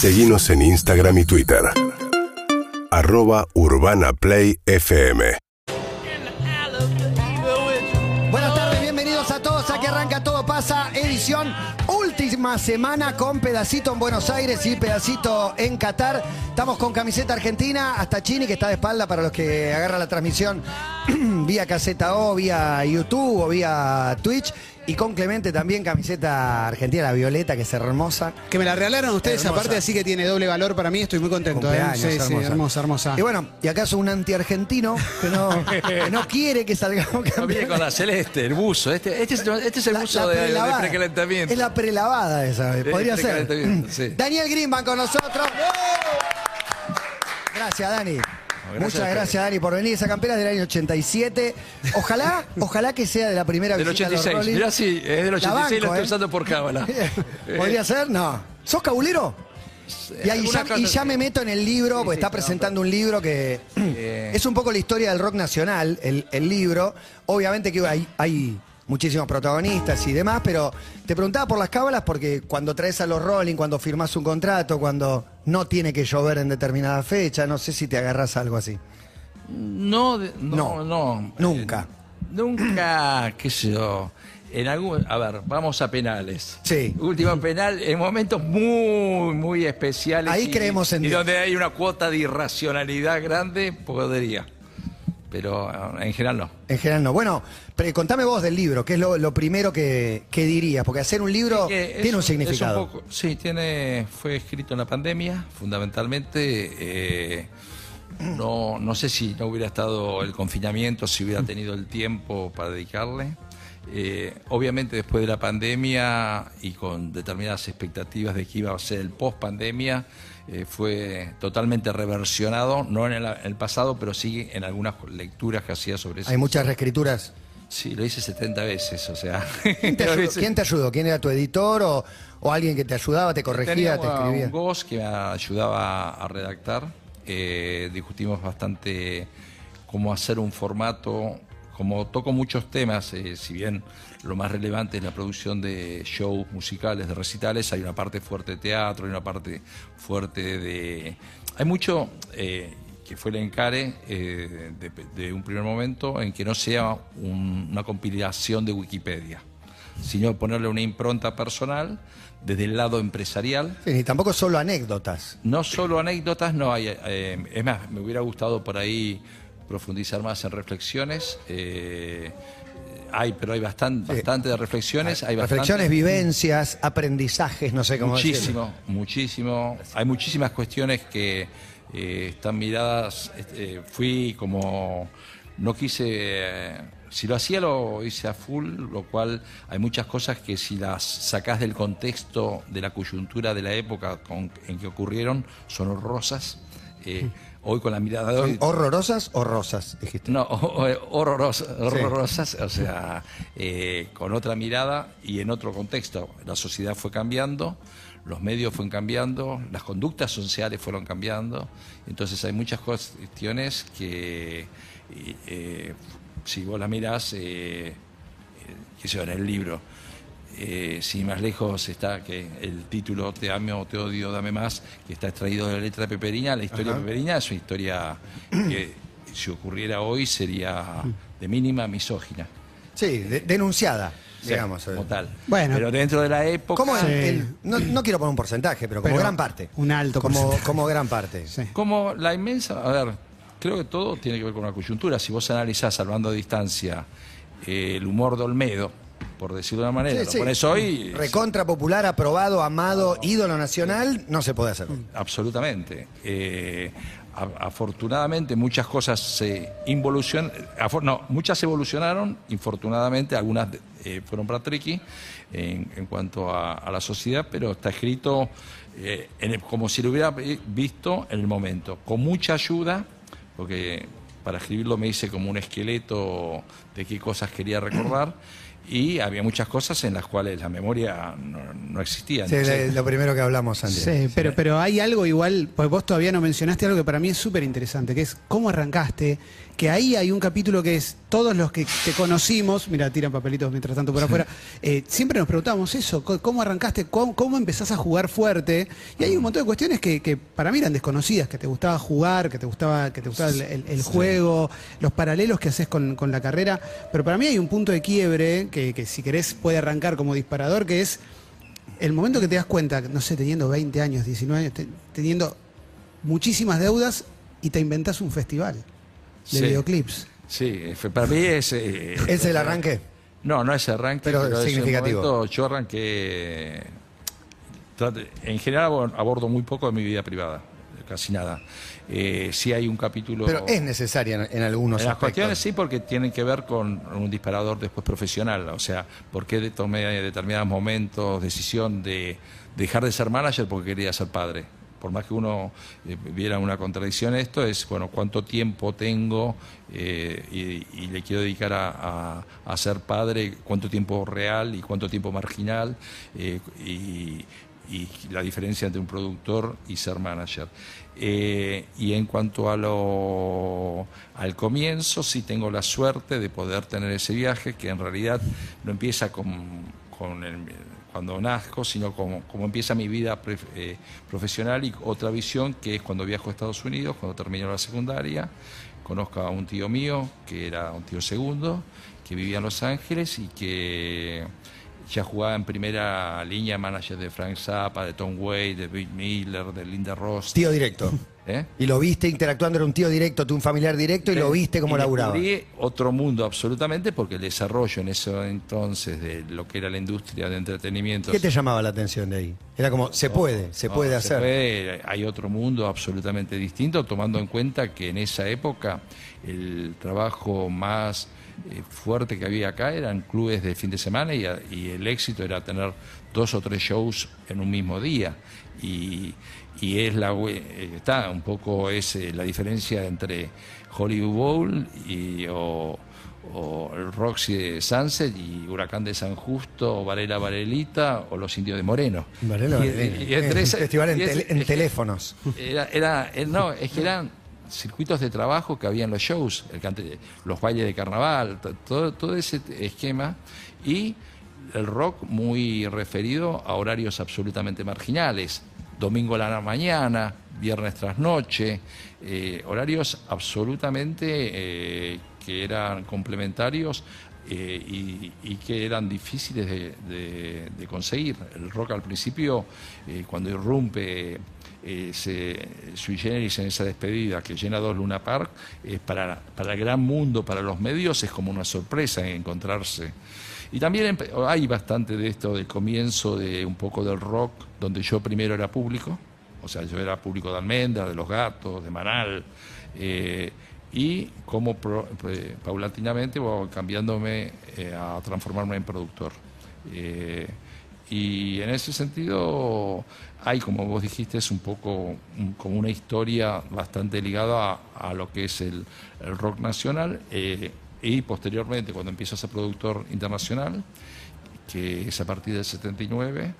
Seguimos en Instagram y Twitter. Arroba Urbana Play FM. Buenas tardes, bienvenidos a todos. Aquí arranca Todo Pasa, edición última semana con pedacito en Buenos Aires y pedacito en Qatar. Estamos con camiseta argentina, hasta Chini que está de espalda para los que agarran la transmisión vía caseta O, vía YouTube o vía Twitch. Y con Clemente también camiseta argentina, la violeta, que es hermosa. Que me la regalaron ustedes, Hermosa. aparte, así que tiene doble valor para mí. Estoy muy contento. ¿eh? Sí, sí, hermosa. hermosa, hermosa. Y bueno, y acaso un anti-argentino que no, que no quiere que salgamos No, viene campeones. con la celeste, el buzo. Este, este, es, este es el La- buzo la de, de prelavada. precalentamiento. Es la prelavada esa, podría ser. sí. Daniel Grimban con nosotros. Gracias, Dani. Gracias Muchas gracias, Dani, por venir. Esa campera es del año 87. Ojalá, ojalá que sea de la primera Del visita a los 86. Rolling. Mirá, sí, es del 86 y banco, lo estoy ¿eh? usando por cábala. ¿Podría ser? No. ¿Sos cabulero? Y ahí ya, y me meto en el libro, porque está presentando un libro que es un poco la historia del rock nacional, el, el libro. Obviamente que hay, hay muchísimos protagonistas y demás, pero te preguntaba por las cábalas porque cuando traes a los Rolling, cuando firmás un contrato, cuando no tiene que llover en determinada fecha, no sé si te agarras algo así. No, de- no, No, no. nunca. Eh, nunca, qué sé yo. En algún, a ver, vamos a penales. Sí. Último penal, en momentos muy, muy especiales. Ahí y- creemos en Y Dios. donde hay una cuota de irracionalidad grande, podría. Pero eh, en general no. En general no. Bueno, pero contame vos del libro, ¿qué es lo, lo primero que, que dirías? Porque hacer un libro es tiene un significado. poco- sí, tiene, fue escrito en la pandemia, fundamentalmente. eh, no, no sé si no hubiera estado el confinamiento, si hubiera tenido el tiempo para dedicarle. Eh, obviamente después de la pandemia y con determinadas expectativas de que iba a ser el post pandemia, fue totalmente reversionado, no en el, el pasado, pero sí en algunas lecturas que hacía sobre eso. Hay muchas reescrituras. Sí, lo hice 70 veces, o sea. ¿Quién te, ayudó? ¿Quién te ayudó? ¿Quién era tu editor o, o alguien que te ayudaba, te corregía, te escribía? un Goss que me ayudaba a redactar. Eh, discutimos bastante cómo hacer un formato. Como toco muchos temas, eh, si bien lo más relevante es la producción de shows musicales, de recitales, hay una parte fuerte de teatro, hay una parte fuerte de... Hay mucho eh, que fue el encare eh, de, de un primer momento en que no sea un- una compilación de Wikipedia sino ponerle una impronta personal desde el lado empresarial. Sí, ni tampoco solo anécdotas. No solo anécdotas, no hay. eh, es más, me hubiera gustado por ahí profundizar más en reflexiones. eh, hay, pero hay bastante, bastante de reflexiones. Hay Reflexiones, vivencias, aprendizajes, no sé cómo decirlo. Muchísimo, muchísimo. Hay muchísimas cuestiones que eh, están miradas. este, fui como. No quise. eh, si lo hacía, lo hice a full, lo cual hay muchas cosas que si las sacás del contexto de la coyuntura de la época con- en que ocurrieron, son horrorosas. Eh, hoy con la mirada de ¿Son hoy. horrorosas o rosas, dijiste? No, o- horrorosas, horrorosas, o sea, eh, con otra mirada y en otro contexto. La sociedad fue cambiando, los medios fueron cambiando, las conductas sociales fueron cambiando, entonces hay muchas cuestiones que, eh, eh, si vos las mirás, eh, eh, sé yo, en el libro, eh, sin más lejos está que el título Te amo, te odio, dame más, que está extraído de la letra de Peperina. La historia de Peperina es una historia que si ocurriera hoy sería de mínima misógina. Sí, de- denunciada, Sí, digamos. como tal. Bueno. Pero dentro de la época. ¿Cómo el- Sí. el- no, no quiero poner un porcentaje, pero como Pero gran parte. un alto como, porcentaje. como gran parte. Sí. Como la inmensa, a ver, creo que todo tiene que ver con la coyuntura. Si vos analizás, hablando a distancia, eh, el humor de Olmedo, por decirlo de una manera, Sí, lo sí. pones hoy. Recontra popular, aprobado, amado, ídolo nacional, no se puede hacer. Absolutamente. Eh, afortunadamente muchas cosas se involucionan, no, muchas evolucionaron, infortunadamente algunas eh, fueron para tricky en, en cuanto a, a la sociedad, pero está escrito eh, en el- como si lo hubiera vi- visto en el momento, con mucha ayuda, porque para escribirlo me hice como un esqueleto de qué cosas quería recordar. Y había muchas cosas en las cuales la memoria no, no existía. Sí, lo primero que hablamos antes. Sí, pero, pero hay algo igual, pues vos todavía no mencionaste algo que para mí es súper interesante, que es cómo arrancaste, que ahí hay un capítulo que es todos los que te conocimos, mira, tiran papelitos mientras tanto por afuera, eh, siempre nos preguntamos eso, cómo arrancaste, cómo, cómo empezás a jugar fuerte, y hay un montón de cuestiones que, que para mí eran desconocidas, que te gustaba jugar, que te gustaba, que te gustaba el, el- el juego, los paralelos que haces con, con la carrera, pero para mí hay un punto de quiebre que, que si querés puede arrancar como disparador, que es el momento que te das cuenta, no sé, teniendo 20 años, 19 años, te- teniendo muchísimas deudas y te inventás un festival de Sí. videoclips. sí, para mí es... eh, ¿Es el arranque? No, no es arranque, Pero pero, significativo. momento, yo arranqué. trate- En general abo- abordo muy poco de mi vida privada, casi nada. Eh, sí hay un capítulo. Pero es necesaria en, en algunos En las aspectos. cuestiones sí, porque tienen que ver con un disparador después profesional. O sea, por qué tomé determinados momentos decisión de dejar de ser manager porque quería ser padre. Por más que uno eh, viera una contradicción en esto, es, bueno, cuánto tiempo tengo eh, y, y le quiero dedicar a, a- a ser padre, cuánto tiempo real y cuánto tiempo marginal. eh, y, y la diferencia entre un productor y ser manager. Eh, y en cuanto a lo, al comienzo, sí tengo la suerte de poder tener ese viaje, que en realidad no empieza con, con cuando nazco, sino como, como empieza mi vida pre- eh, profesional y otra visión, que es cuando viajo a Estados Unidos, cuando termino la secundaria, conozco a un tío mío, que era un tío segundo, que vivía en Los Ángeles y que ya jugaba en primera línea, manager de Frank Zappa, de Tom Waits, de Bill Miller, de Linda Ross. Tío directo. ¿Eh? Y lo viste interactuando, era un tío directo, tú un familiar directo, y lo viste como Y laburaba. otro mundo absolutamente porque el desarrollo en ese entonces de lo que era la industria de entretenimiento. ¿Qué te llamaba la atención de ahí? Era como, se puede, se No, puede hacer. puede, hay otro mundo absolutamente distinto, tomando en cuenta que en esa época el trabajo más eh, fuerte que había acá eran clubes de fin de semana y, a- y el éxito era tener dos o tres shows en un mismo día. Y, y es la eh, está un poco es eh, la diferencia entre Hollywood Bowl y o, o el Roxy de Sunset y Huracán de San Justo o Varela Varelita o Los Indios de Moreno. Varela Y- entre Es esa- festival en y es- en teléfonos. Era, era, no, es que eran circuitos de trabajo que había en los shows, el los bailes de carnaval, to- todo, todo ese esquema y el rock muy referido a horarios absolutamente marginales, domingo a la mañana, viernes tras noche, eh, horarios absolutamente eh, que eran complementarios eh, y, que eran difíciles de, conseguir. El rock al principio, eh, cuando irrumpe eh, se, sui en esa despedida que llena dos Luna Park, eh, para, para el gran mundo, para los medios, es como una sorpresa encontrarse. Y también hay bastante de esto del comienzo de un poco del rock, donde yo primero era público, o sea, yo era público de Almendra, de Los Gatos, de Manal, eh, y pro- eh, paulatinamente voy cambiándome eh, a transformarme en productor. Eh, y en ese sentido hay, como vos dijiste, es un poco un- como una historia bastante ligada a, lo que es el, el rock nacional y posteriormente cuando empiezo a ser productor internacional, que es a partir del 79.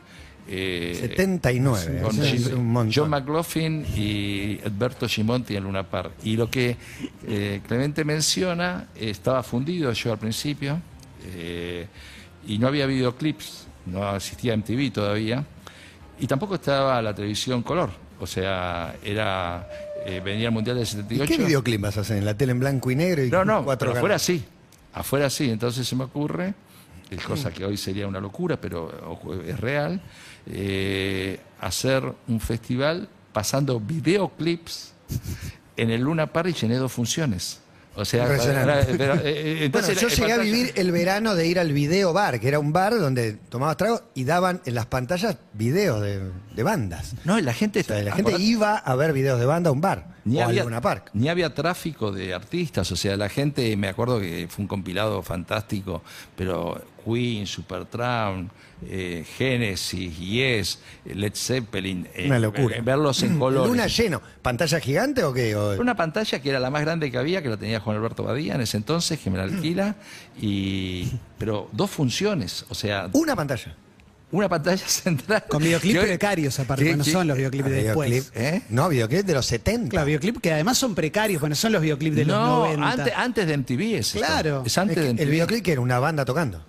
Eh, 79, con es un. John McLaughlin y Alberto Gimonti en Luna Park. Y lo que eh, Clemente menciona, eh, estaba fundido yo al principio eh, y no había videoclips, no existía MTV todavía y tampoco estaba la televisión color. O sea, era eh, venía el Mundial del ¿Y 78. qué videoclip vas a hacer? ¿En la tele en blanco y negro y No, no, cuatro pero afuera sí. Afuera sí. Entonces se me ocurre, es cosa que hoy sería una locura, pero es real, eh, hacer un festival pasando videoclips en el Luna Park y llené dos funciones. O sea, era- eh, eh, Bueno, entonces yo era- llegué a vivir el verano de ir al video bar, que era un bar donde tomabas trago y daban en las pantallas videos de, de bandas. No, la gente, O sea, la gente iba a ver videos de banda a un bar ni o a había, Luna Park. ni había tráfico de artistas, o sea, la gente, me acuerdo que fue un compilado fantástico, pero Queen, Supertramp, eh, Genesis, Yes, Led Zeppelin. eh, Una locura. eh, Verlos en colores. Luna lleno. ¿Pantalla gigante o qué? O- Una pantalla que era la más grande que había, que la tenía Juan Alberto Badía en ese entonces, que me la alquila, y pero dos funciones, o sea, Una pantalla. una pantalla central. Con videoclip que hoy- precarios aparte, Sí, no sí. son los videoclips de después. Videoclip, ¿eh? No, videoclip de los 70. Claro, videoclip que además son precarios, bueno, son los videoclips de los no, 90. antes, antes de MTV es esto. Claro. Es antes Es que de MTV. el videoclip que era una banda tocando.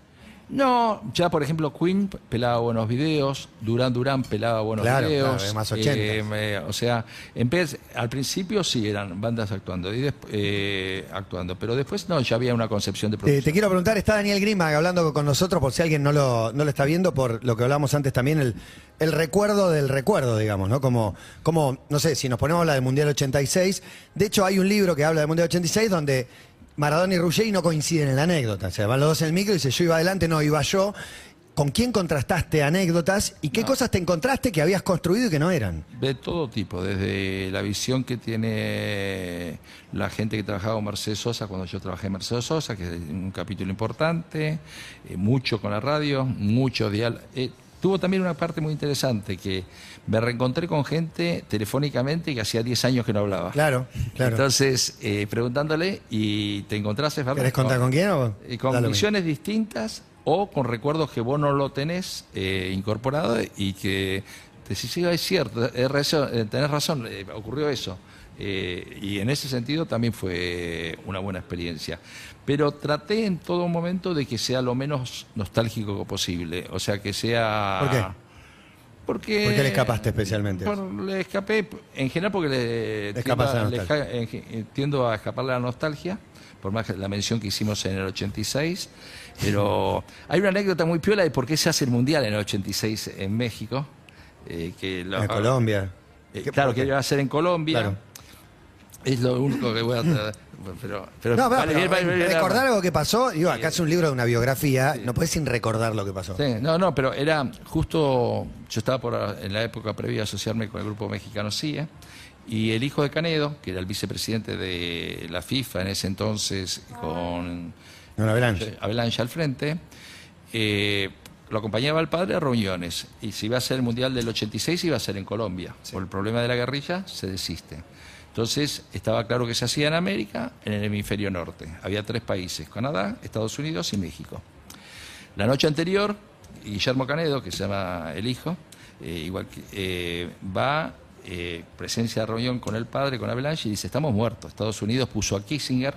No, ya por ejemplo Queen pelaba buenos videos, Durán Durán pelaba buenos Claro, videos. claro, más 80. eh, me- o sea, en vez- al principio sí eran bandas actuando, y eh, actuando, pero después no, ya había una concepción de Te, producción. te quiero preguntar, está Daniel Grima hablando con nosotros, por si alguien no lo, no lo está viendo, por lo que hablamos antes también, el, el recuerdo del recuerdo, digamos, ¿no? Como, como, no sé, si nos ponemos a hablar del Mundial 86, de hecho hay un libro que habla del Mundial 86 donde Maradona y Ruggeri no coinciden en la anécdota, o sea, van los dos en el micro y dice, yo iba adelante, no, iba yo. ¿Con quién contrastaste anécdotas y qué cosas te encontraste que habías construido y que no eran? De todo tipo, desde la visión que tiene la gente que trabajaba con Mercedes Sosa cuando yo trabajé en Mercedes Sosa, que es un capítulo importante, eh, mucho con la radio, mucho dial. eh, tuvo también una parte muy interesante, que me reencontré con gente telefónicamente que hacía 10 años que no hablaba. Claro, claro. Entonces, eh, preguntándole, ¿y te encontraste, Fernando? ¿Querés contar con quién o? Eh, con visiones distintas o con recuerdos que vos no lo tenés eh, incorporado y que decís, sí, es cierto, es razón, eh, tenés razón, eh, ocurrió eso. Eh, y en ese sentido también fue una buena experiencia. Pero traté en todo momento de que sea lo menos nostálgico posible. O sea, que sea... ¿Por qué? Porque, ¿Por qué le escapaste especialmente? Por- le escapé, en general porque le, Le a tiendo, le ge- eh, tiendo a escaparle a la nostalgia, por más que la mención que hicimos en el 86. Pero hay una anécdota muy piola de por qué se hace el Mundial en el 86 en México. eh, que lo- En Colombia. eh, ¿Qué- claro, que iba a ser en Colombia. Claro. Es lo único que voy a tratar. Pero, pero No, pero, vale pero, bien, vale bien, recordar algo que pasó, digo, acá es un libro de una biografía, no puedes sin recordar lo que pasó. Sí, no, no, pero era justo, yo estaba por, en la época previa a asociarme con el grupo mexicano CIA, y el hijo de Canedo, que era el vicepresidente de la FIFA en ese entonces, con No, no, Avalanche. Avalanche al frente, eh, lo acompañaba el padre a reuniones, y si iba a ser el Mundial del 86 iba a ser en Colombia, por el problema de la guerrilla se desiste. Entonces estaba claro que se hacía en América, en el hemisferio norte. Había tres países, Canadá, Estados Unidos y México. La noche anterior, Guillermo Canedo, que se llama el hijo, eh, igual que, eh, va, eh, presencia de reunión con el padre, con Avalanche, y dice, estamos muertos. Estados Unidos puso a Kissinger,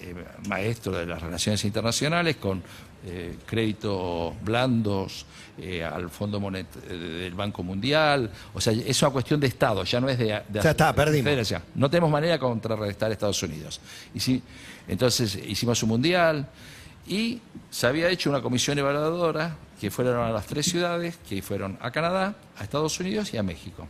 eh, maestro de las relaciones internacionales, con eh, créditos blandos eh, al Fondo Monet eh, del Banco Mundial. O sea, es una cuestión de Estado, ya no es de... de Ya está, perdimos. No tenemos manera de contrarrestar a Estados Unidos. Y sí, entonces hicimos un mundial y se había hecho una comisión evaluadora que fueron a las tres ciudades, que fueron a Canadá, a Estados Unidos y a México.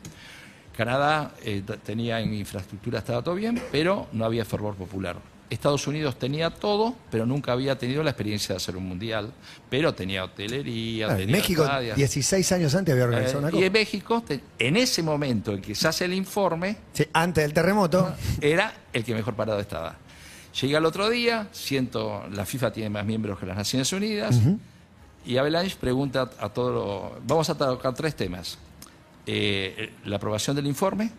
Canadá eh, tenía en infraestructura, estaba todo bien, pero no había fervor popular. Estados Unidos tenía todo, pero nunca había tenido la experiencia de hacer un mundial, pero tenía hotelería, Claro, tenía México, estadios. 16 años antes había Eh, organizado una y cosa. en México, en ese momento en que se hace el informe, Sí, antes del terremoto. era el que mejor parado estaba. Llega el otro día, siento, la FIFA tiene más miembros que las Naciones Unidas, y Avalanche pregunta a todos los... Vamos a tocar tres temas. Eh, la aprobación del informe,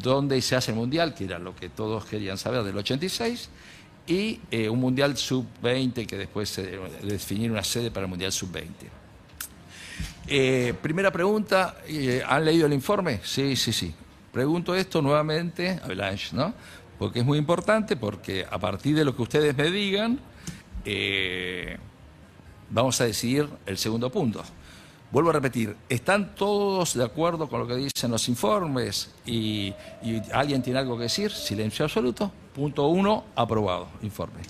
dónde se hace el Mundial, que era lo que todos querían saber del 86, y eh, un Mundial sub-20, que después se definir una sede para el Mundial sub-20. Eh, primera pregunta, eh, ¿han leído el informe? Sí, sí, sí. Pregunto esto nuevamente, Avalanche, ¿no? Porque es muy importante, porque a partir de lo que ustedes me digan, eh, vamos a decidir el segundo punto. Vuelvo a repetir, ¿están todos de acuerdo con lo que dicen los informes y, y alguien tiene algo que decir? Silencio absoluto. Punto uno, aprobado, informe.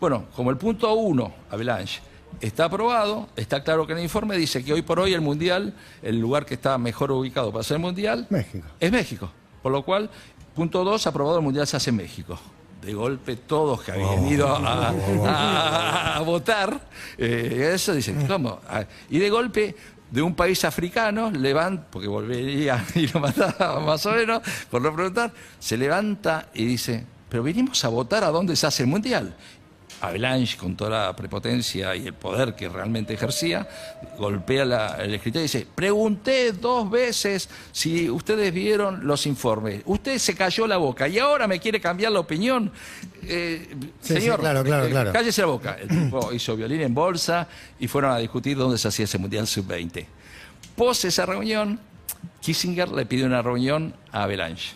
Bueno, como el punto uno, Avalanche, está aprobado, está claro que en el informe dice que hoy por hoy el Mundial, el lugar que está mejor ubicado para hacer el Mundial, México. es México. Por lo cual, punto dos, aprobado el Mundial se hace en México. De golpe todos que habían ido a, a- a votar, eh, eso dicen, ¿cómo? Ah, Y de golpe, de un país africano, levanta, porque volvería y lo mataba más o menos, por no preguntar, se levanta y dice, pero vinimos a votar a dónde se hace el Mundial. Avalanche, con toda la prepotencia y el poder que realmente ejercía, golpea la- el escritorio y dice, pregunté dos veces si ustedes vieron los informes. Usted se cayó la boca y ahora me quiere cambiar la opinión. Eh, Sí, sí, señor, claro, claro, eh, claro. cállese la boca. El tipo hizo violín en bolsa y fueron a discutir dónde se hacía ese Mundial Sub-20. Pos esa reunión, Kissinger le pide una reunión a Avalanche.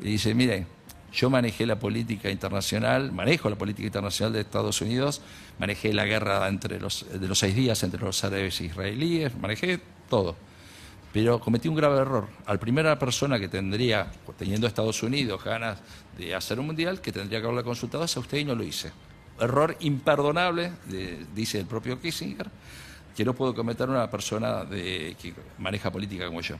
Y dice, mire, yo manejé la política internacional, manejo la política internacional de Estados Unidos, manejé la guerra entre los, de los seis días entre los árabes e israelíes, manejé todo. Pero cometí un grave error. Al primera persona que tendría, teniendo Estados Unidos ganas de hacer un mundial, que tendría que haberla consultado es a usted y no lo hice. Error imperdonable, de- dice el propio Kissinger, que no puedo cometer una persona de- que maneja política como yo.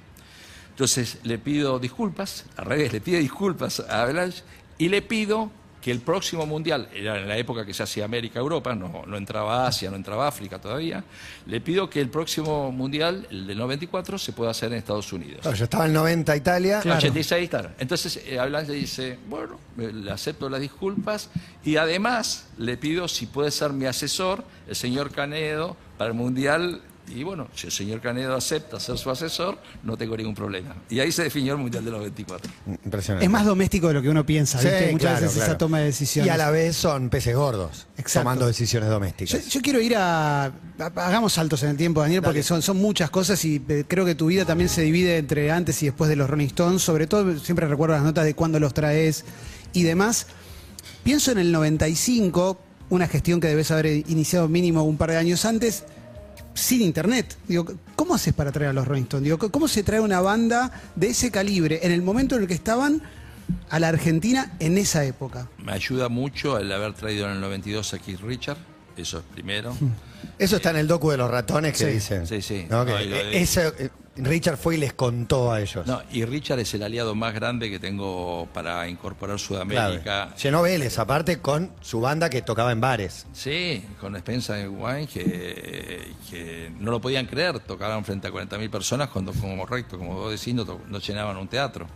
Entonces le pido disculpas, al revés, le pido disculpas a Avalanche y le pido que el próximo mundial, era en la época que se hacía América-Europa, no, no entraba Asia, no entraba África todavía, le pido que el próximo mundial, el del 94, se pueda hacer en Estados Unidos. Claro, yo estaba en 90 Italia. Claro. 86, claro. Entonces, eh, Avalanche le dice, bueno, eh, le acepto las disculpas y además le pido si puede ser mi asesor, el señor Canedo, para el Mundial. Y bueno, si el señor Canedo acepta ser su asesor, no tengo ningún problema. Y ahí se definió el Mundial del 94. Impresionante. Es más doméstico de lo que uno piensa, Sí, ¿viste? Muchas claro, veces claro. esa toma de decisiones. Y a la vez son peces gordos, Exacto. tomando decisiones domésticas. yo quiero ir a, a- Hagamos saltos en el tiempo, Daniel, porque son, son muchas cosas y eh, creo que tu vida también se divide entre antes y después de los Rolling Stones. Sobre todo, siempre recuerdo las notas de cuándo los traes y demás. Pienso en el 95, una gestión que debes haber iniciado mínimo un par de años antes, sin internet. Digo, ¿cómo haces para traer a los Rolling Stones? Digo, ¿cómo se trae una banda de ese calibre en el momento en el que estaban a la Argentina en esa época? Me ayuda mucho el haber traído en el 92 a Keith Richard, eso es primero. Eso está en el docu de los ratones que Sí, dicen. sí, sí. ¿no? Que, No, lo eso, eh, Richard fue y les contó a ellos. No, y Richard es el aliado más grande que tengo para incorporar. Sudamérica. Llenó Vélez, aparte con su banda que tocaba en bares. Sí, con Spencer Wine que, que no lo podían creer, tocaban frente a 40.000 personas cuando, como recto, como vos decís, no llenaban un teatro.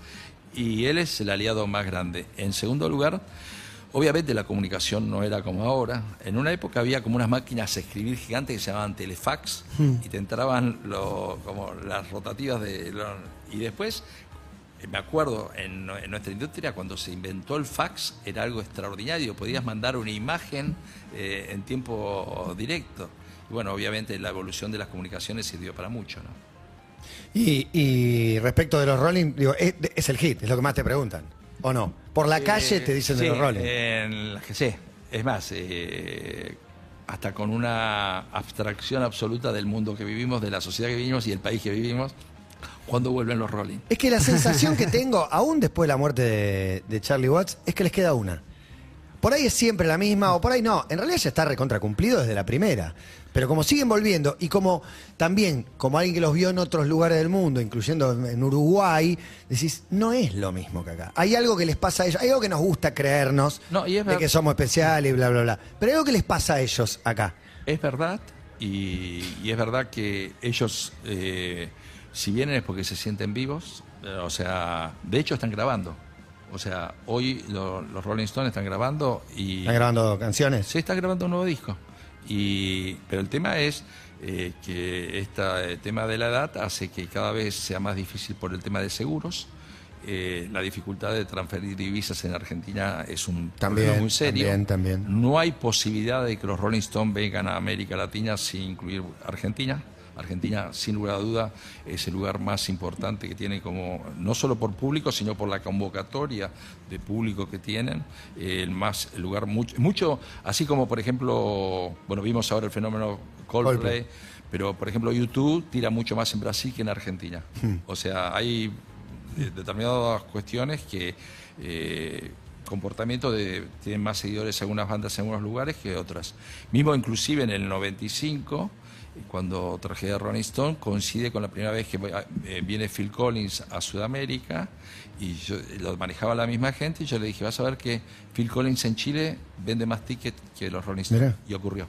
Y él es el aliado más grande. En segundo lugar, obviamente la comunicación no era como ahora. En una época había como unas máquinas a escribir gigantes que se llamaban telefax y te entraban lo- como las rotativas de... lo- y después me acuerdo, en, en nuestra industria, cuando se inventó el fax, era algo extraordinario. Podías mandar una imagen eh, en tiempo directo. Y bueno, obviamente la evolución de las comunicaciones sirvió para mucho, ¿no? Y, y respecto de los Rolling, digo, es, es el hit, es lo que más te preguntan. ¿O no? Por la calle te dicen de los. En las que sé. Es más, eh, hasta con una abstracción absoluta del mundo que vivimos, de la sociedad que vivimos y el país que vivimos, cuando vuelven los Rolling. Es que la sensación que tengo, aún después de la muerte de, de Charlie Watts, es que les queda una. Por ahí es siempre la misma, o por ahí no. En realidad ya está recontra cumplido desde la primera. Pero como siguen volviendo, y como también, como alguien que los vio en otros lugares del mundo, incluyendo en- Uruguay, decís, no es lo mismo que acá. Hay algo que les pasa a ellos, hay algo que nos gusta creernos, No, y es de que somos especiales y bla, bla, bla. Pero hay algo que les pasa a ellos acá. Es verdad, y, y es verdad que ellos, eh, si vienen es porque se sienten vivos, eh, o sea, de hecho están grabando. O sea, hoy lo- los Rolling Stones están grabando y... ¿Están grabando canciones? Se está grabando un nuevo disco. Y, pero el tema es eh, que este tema de la edad hace que cada vez sea más difícil por el tema de seguros. Eh, la dificultad de transferir divisas en Argentina es un También, problema muy serio. también, también. No hay posibilidad de que los Rolling Stones vengan a América Latina sin incluir Argentina. Argentina, sin lugar a duda, es el lugar más importante que tiene como, no solo por público, sino por la convocatoria de público que tienen, eh, el más, el lugar mucho, mucho, así como por ejemplo, bueno, vimos ahora el fenómeno Coldplay, Coldplay. pero por ejemplo YouTube tira mucho más en Brasil que en Argentina. O sea, hay determinadas cuestiones que eh, comportamiento de tienen más seguidores algunas bandas en algunos lugares que otras. Mismo inclusive en el 95 cuando traje a Rolling Stone coincide con la primera vez que eh, viene Phil Collins a Sudamérica y yo, lo manejaba la misma gente y yo le dije, vas a ver que Phil Collins en Chile vende más tickets que los Rolling Stones. Y ocurrió.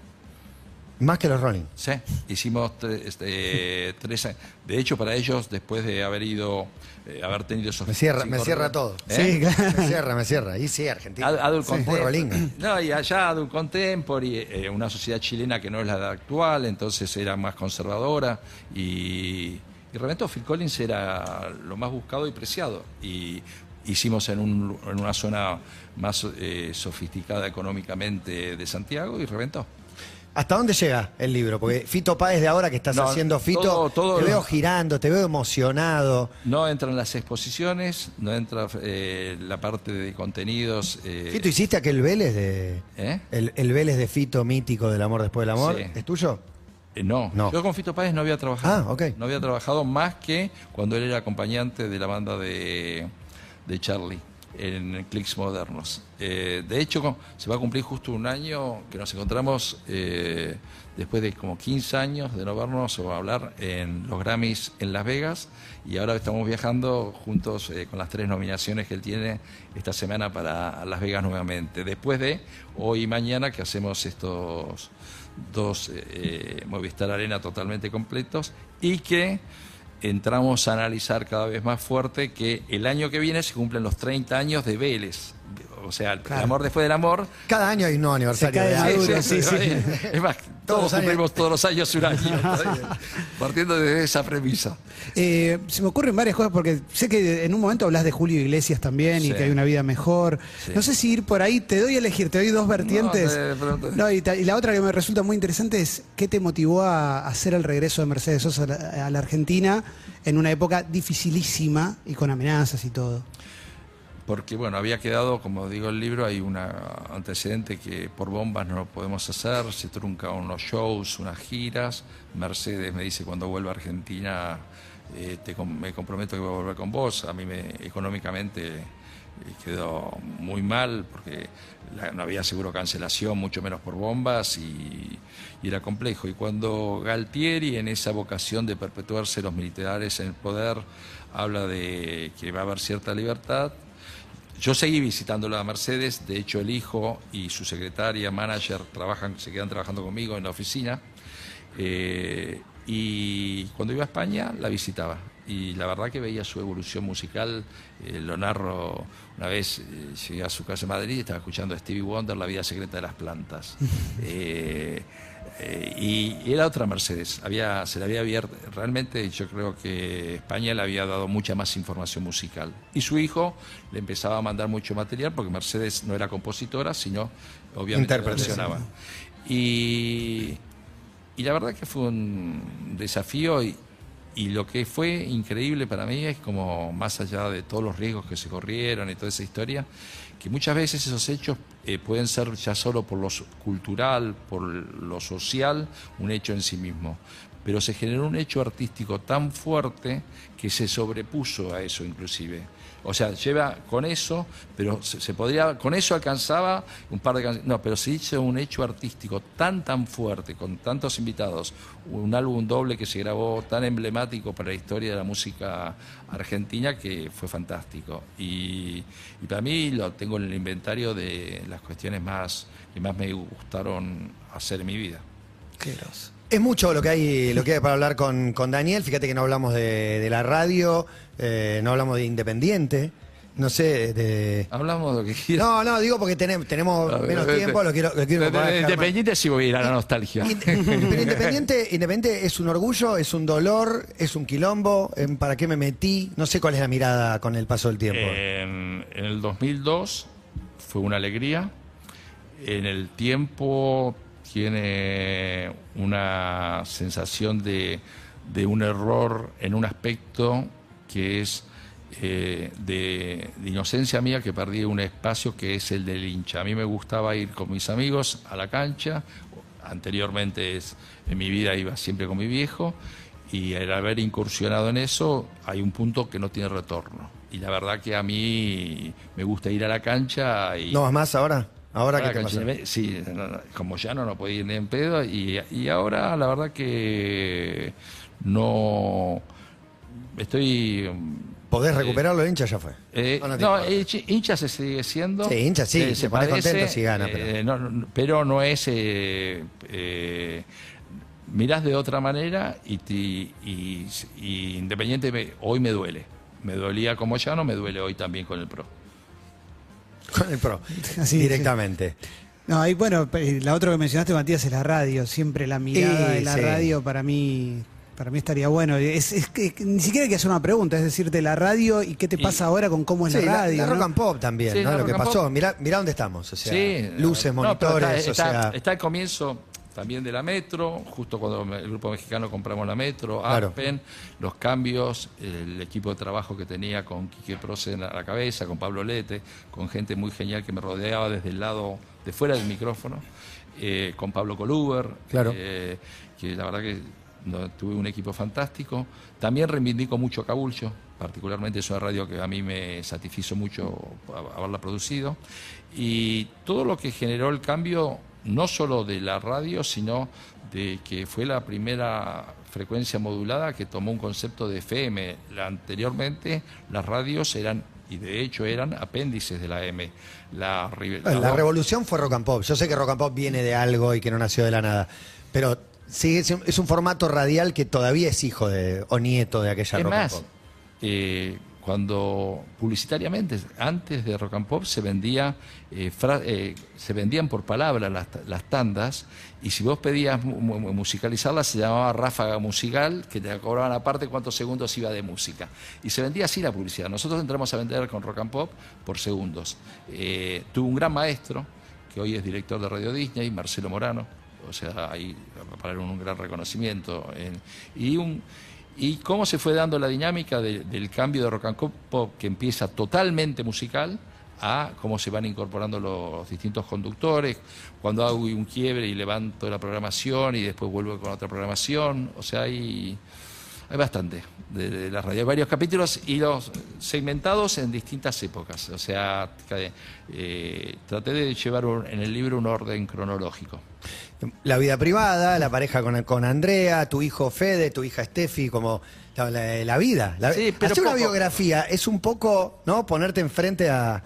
Más que los Rolling. Sí, hicimos tre- este, tres años. De hecho, para ellos, después de haber ido, eh, haber tenido esos... Me cierra, me cierra todo. ¿Eh? Sí. Me cierra, me cierra. Y sí, Argentina. Ad- Adult Sí, Contemporary. No, y allá Adult Contemporary, eh, una sociedad chilena que no es la de actual, entonces era más conservadora y, y realmente Phil Collins era lo más buscado y preciado. Y hicimos en, un- en una zona más eh, sofisticada económicamente de Santiago y reventó. ¿Hasta dónde llega el libro? Porque Fito Páez de ahora que estás No, haciendo Fito, todo- todo te veo girando, te veo emocionado. No entran las exposiciones, no entra eh, la parte de contenidos. eh, Fito, ¿hiciste aquel Vélez de... ¿eh? El, el Vélez de Fito mítico del amor después del amor? Sí. ¿Es tuyo? No. No. yo con Fito Páez no había trabajado. Ah, ok. No había trabajado más que cuando él era acompañante de la banda de, de Charlie en Clicks Modernos. Eh, de hecho, se va a cumplir justo un año que nos encontramos eh, después de como 15 años de no vernos o hablar en los Grammys en Las Vegas y ahora estamos viajando juntos eh, con las tres nominaciones que él tiene esta semana para Las Vegas nuevamente. Después de hoy y mañana que hacemos estos dos Movistar Arena totalmente completos y que entramos a analizar cada vez más fuerte que el año que viene se cumplen los 30 años de Vélez. O sea, el, amor después del amor. Cada año hay un nuevo aniversario cae de algo. maduro, sí, sí. Es más, Todos cumplimos todos los años un año. partiendo de esa premisa. Eh, se me ocurren varias cosas porque sé que en un momento hablas de Julio Iglesias también y que hay una vida mejor. Sí. No sé si ir por ahí, te doy a elegir, te doy dos vertientes. de pronto. No, y, ta- y la otra que me resulta muy interesante es qué te motivó a hacer el regreso de Mercedes Sosa a la, a la Argentina en una época dificilísima y con amenazas y todo. Porque, bueno, había quedado, como digo el libro, hay un antecedente que por bombas no lo podemos hacer, se truncan unos shows, unas giras. Mercedes me dice cuando vuelva a Argentina, eh, te me comprometo que voy a volver con vos. A mí me, económicamente eh, quedó muy mal porque la- no había seguro cancelación, mucho menos por bombas y, y era complejo. Y cuando Galtieri, en esa vocación de perpetuarse los militares en el poder, habla de que va a haber cierta libertad, yo seguí visitando la Mercedes, de hecho el hijo y su secretaria, manager, trabajan, se quedan trabajando conmigo en la oficina. eh, y cuando iba a España la visitaba. Y la verdad que veía su evolución musical, eh, lo narro, una vez eh, llegué a su casa en Madrid y estaba escuchando a Stevie Wonder, La vida secreta de las plantas. Eh, eh, y, y era otra Mercedes, había, se le había abierto, realmente yo creo que España le había dado mucha más información musical. Y su hijo le empezaba a mandar mucho material porque Mercedes no era compositora, sino obviamente Intérprete, versionaba. Y, y la verdad que fue un desafío y, y lo que fue increíble para mí es como más allá de todos los riesgos que se corrieron y toda esa historia, que muchas veces esos hechos eh, pueden ser ya solo por lo cultural, por lo social, un hecho en sí mismo. Pero se generó un hecho artístico tan fuerte que se sobrepuso a eso inclusive. O sea, lleva con eso, pero se, podría, con eso alcanzaba un par de canciones. No, pero se hizo un hecho artístico tan, tan fuerte, con tantos invitados, un álbum doble que se grabó tan emblemático para la historia de la música argentina que fue fantástico. Y, para mí lo tengo en el inventario de las cuestiones más que más me gustaron hacer en mi vida. Es mucho lo que hay, lo que hay para hablar con, con Daniel. Fíjate que no hablamos de, de la radio, eh, no hablamos de Independiente. No sé, de. Hablamos de lo que quieras. No, no, digo porque tenemos, tenemos menos de- tiempo, lo quiero, lo quiero de- Independiente sí voy a ir a la nostalgia. Pero Independiente, Independiente es un orgullo, es un dolor, es un quilombo. ¿En ¿Para qué me metí? No sé cuál es la mirada con el paso del tiempo. En, en el 2002 fue una alegría. En el tiempo tiene una sensación de, de un error en un aspecto que es eh, de, inocencia mía que perdí un espacio que es el del hincha. A mí me gustaba ir con mis amigos a la cancha. Anteriormente es, en mi vida iba siempre con mi viejo y al haber incursionado en eso hay un punto que no tiene retorno. Y la verdad que a mí me gusta ir a la cancha. ¿No vas más ahora? ¿Ahora Ahora qué te pasa? Sí, no, no, como ya no, no podía ir ni en pedo. Y, y ahora la verdad que no. Estoy. ¿Podés recuperarlo, hincha? Ya fue. Eh, ¿O no no, eh, hincha se sigue siendo. Sí, hincha sí, se pone contento si gana, eh, no, pero no es. Eh, eh, mirás de otra manera y, y, y Independiente me- hoy me duele. Me dolía como ya no me duele hoy también con el Pro. Con el pro. Directamente. No, y bueno, la otra que mencionaste, Matías, es la radio. Siempre la mirada Sí, de la sí. radio para mí, para mí estaría bueno. Es, es que que ni siquiera hay que hacer una pregunta, es decirte la radio y qué te Y- pasa ahora con cómo es Sí, la radio. la ¿no? rock and pop también, Sí, ¿no? la Lo que pasó. Mirá, mirá dónde estamos. O sea, Sí, luces, no, monitores, está, o sea. está, está el comienzo también de la Metro, justo cuando el grupo mexicano compramos la Metro, Claro. Aspen, los cambios, el equipo de trabajo que tenía con Quique Proce en la, cabeza, con Pablo Lete, con gente muy genial que me rodeaba desde el lado de fuera del micrófono, eh, con Pablo Coluber, Claro. eh, que la verdad que no, tuve un equipo fantástico. También reivindico mucho a Cabulcho, particularmente es una radio que a mí me satisfizo mucho haberla producido. Y todo lo que generó el cambio, no solo de la radio, sino de que fue la primera frecuencia modulada que tomó un concepto de FM. La- anteriormente las radios eran, y de hecho eran apéndices de la M. La, La, la- revolución fue rock and pop. Yo sé que rock and pop viene de algo y que no nació de la nada. Pero sí, es un, es un formato radial que todavía es hijo de, o nieto de aquella Es rock más, and pop. eh, cuando publicitariamente, antes de Rock and Pop, se vendía, eh, eh, se vendían por palabra las, ta- las tandas, y si vos pedías mu- mu- musicalizarlas, se llamaba ráfaga musical, que te cobraban aparte cuántos segundos iba de música. Y se vendía así la publicidad. Nosotros entramos a vender con Rock and Pop por segundos. Eh, tuve un gran maestro, que hoy es director de Radio Disney, Marcelo Morano, o sea, ahí para un gran reconocimiento. en- y un y cómo se fue dando la dinámica de- del cambio de rock and pop que empieza totalmente musical a cómo se van incorporando los distintos conductores, cuando hago un quiebre y levanto la programación y después vuelvo con otra programación, o sea, hay, hay bastante de, de la radio, hay varios capítulos y los segmentados en distintas épocas, o sea, eh, traté de llevar un- en el libro un orden cronológico. La vida privada, la pareja con, con Andrea, tu hijo Fede, tu hija Steffi, como la, la- la vida. La- Sí, pero Hacer una biografía es un poco, ¿no? Ponerte enfrente a.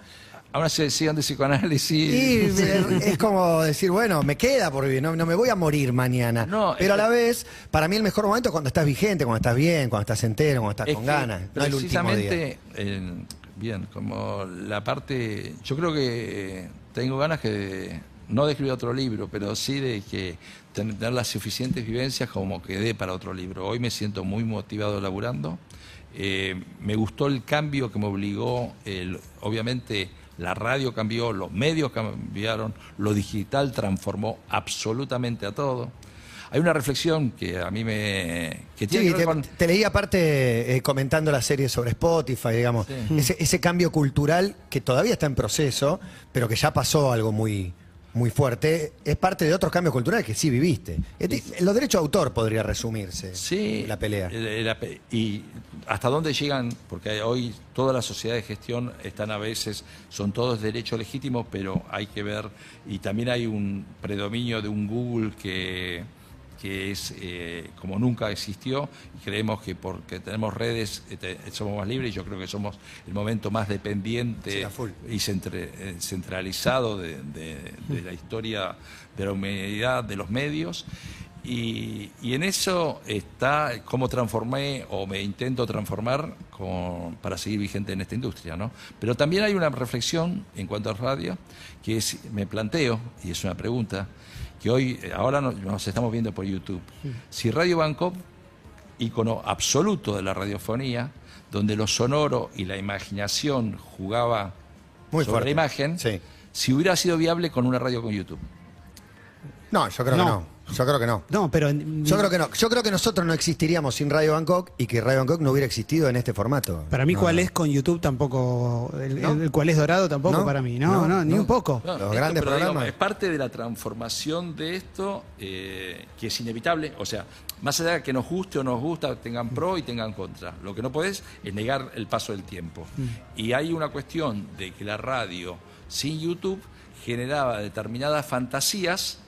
Ahora se decían de psicoanálisis. Y es como decir, bueno, me queda por vivir, no, no me voy a morir mañana. No, Pero a la vez, para mí el mejor momento es cuando estás vigente, cuando estás bien, cuando estás entero, cuando estás Es con ganas. No el último día. bien, como la parte, yo creo que tengo ganas que no de escribir otro libro, pero sí de que ten- tener las suficientes vivencias como que dé para otro libro. Hoy me siento muy motivado laburando. Eh, me gustó el cambio que me obligó, el- obviamente la radio cambió, los medios cambiaron, lo digital transformó absolutamente a todo. Hay una reflexión que a mí me... que tiene Sí, que te, con... te leí aparte eh, comentando la serie sobre Spotify, digamos, Sí. ese, ese cambio cultural que todavía está en proceso, pero que ya pasó algo muy, muy fuerte, es parte de otros cambios culturales que sí viviste. Los derechos de autor podría resumirse Sí, la pelea. eh, la pe- y hasta dónde llegan, porque hoy toda la sociedad de gestión están a veces, son todos derechos legítimos, pero hay que ver, y también hay un predominio de un Google que, que es eh, como nunca existió, y creemos que porque tenemos redes eh, te- somos más libres, y yo creo que somos el momento más dependiente Sí, y centre- eh, centralizado de, de- de la historia de la humanidad, de los medios. Y, y en eso está cómo transformé o me intento transformar con- para seguir vigente en esta industria. ¿no? Pero también hay una reflexión en cuanto a radio que es, me planteo, y es una pregunta, que hoy, ahora nos, nos estamos viendo por YouTube. Si Radio Bangkok ícono absoluto de la radiofonía, donde lo sonoro y la imaginación jugaba Muy sobre fuerte. la imagen, Sí. si hubiera sido viable con una radio con YouTube. No, yo creo No. que no. Yo creo que no. No, pero. Yo creo que no. Yo creo que nosotros no existiríamos sin Radio Bangkok y que Radio Bangkok no hubiera existido en este formato. Para mí, No, cuál no. es con YouTube tampoco. El, ¿No? el cuál es dorado tampoco ¿No? para mí. No, No, no, ni no. un poco. No, Los grandes pero, digamos, programas. es parte de la transformación de esto, eh, que es inevitable. O sea, más allá de que nos guste o nos gusta, tengan pro y tengan contra. Lo que no podés es negar el paso del tiempo. Y hay una cuestión de que la radio sin YouTube generaba determinadas fantasías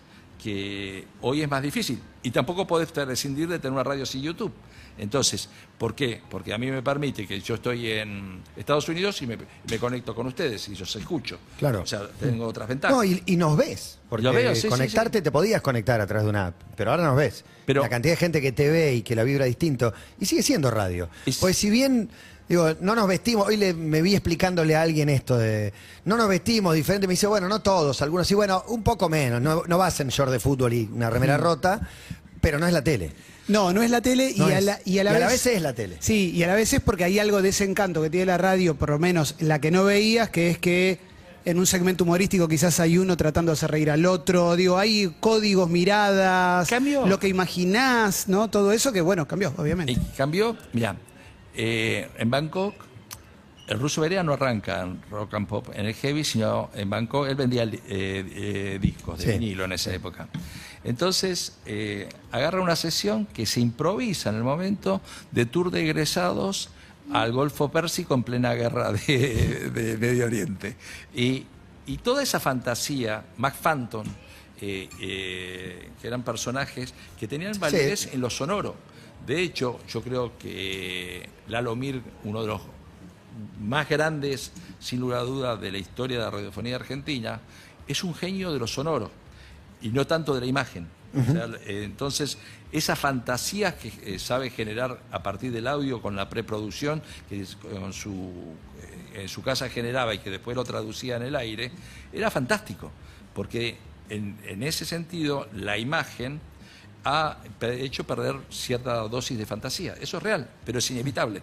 que hoy es más difícil. Y tampoco podés prescindir de tener una radio sin YouTube. Entonces, ¿por qué? Porque a mí me permite que yo estoy en Estados Unidos y me, me conecto con ustedes y yo os escucho. Claro. O sea, tengo otras ventajas. No, y, y nos ves. Porque veo, sí, sí, conectarte te podías conectar a través de una app, pero ahora nos ves. Pero- la cantidad de gente que te ve y que la vibra distinto. Y sigue siendo radio. Pues si bien, digo, no nos vestimos, hoy le, me vi explicándole a alguien esto de, no nos vestimos diferente, me dice, bueno, no todos, algunos sí, bueno, un poco menos, no, no vas en short de fútbol y una remera rota, pero no es la tele. No, no es la tele y, a la, y a la Y a vez, la vez es la tele. Sí, y a la vez es porque hay algo de ese encanto que tiene la radio, por lo menos la que no veías, que es que en un segmento humorístico quizás hay uno tratando de hacer reír al otro. Digo, hay códigos, miradas, Cambió. lo que imaginás, ¿no? Todo eso que, bueno, cambió, obviamente. Y cambió, mira, eh, en Bangkok, el ruso Berea no arranca en rock and pop en el heavy, sino en Bangkok él vendía eh, eh, discos de Sí. vinilo en esa época. Entonces, eh, agarra una sesión que se improvisa en el momento de tour de egresados al Golfo Pérsico en plena guerra de, de Medio Oriente. Y, y toda esa fantasía, Mac Phantom, eh, eh, que eran personajes que tenían validez en lo sonoro. De hecho, yo creo que Lalo Mir, uno de los más grandes, sin lugar a duda, de la historia de la radiofonía argentina, es un genio de lo sonoro y no tanto de la imagen. O sea, eh, entonces, esas fantasías que eh, sabe generar a partir del audio con la preproducción, que es- con su, eh, en su casa generaba y que después lo traducía en el aire, era fantástico, porque en, en ese sentido la imagen ha hecho perder cierta dosis de fantasía. Eso es real, pero es inevitable.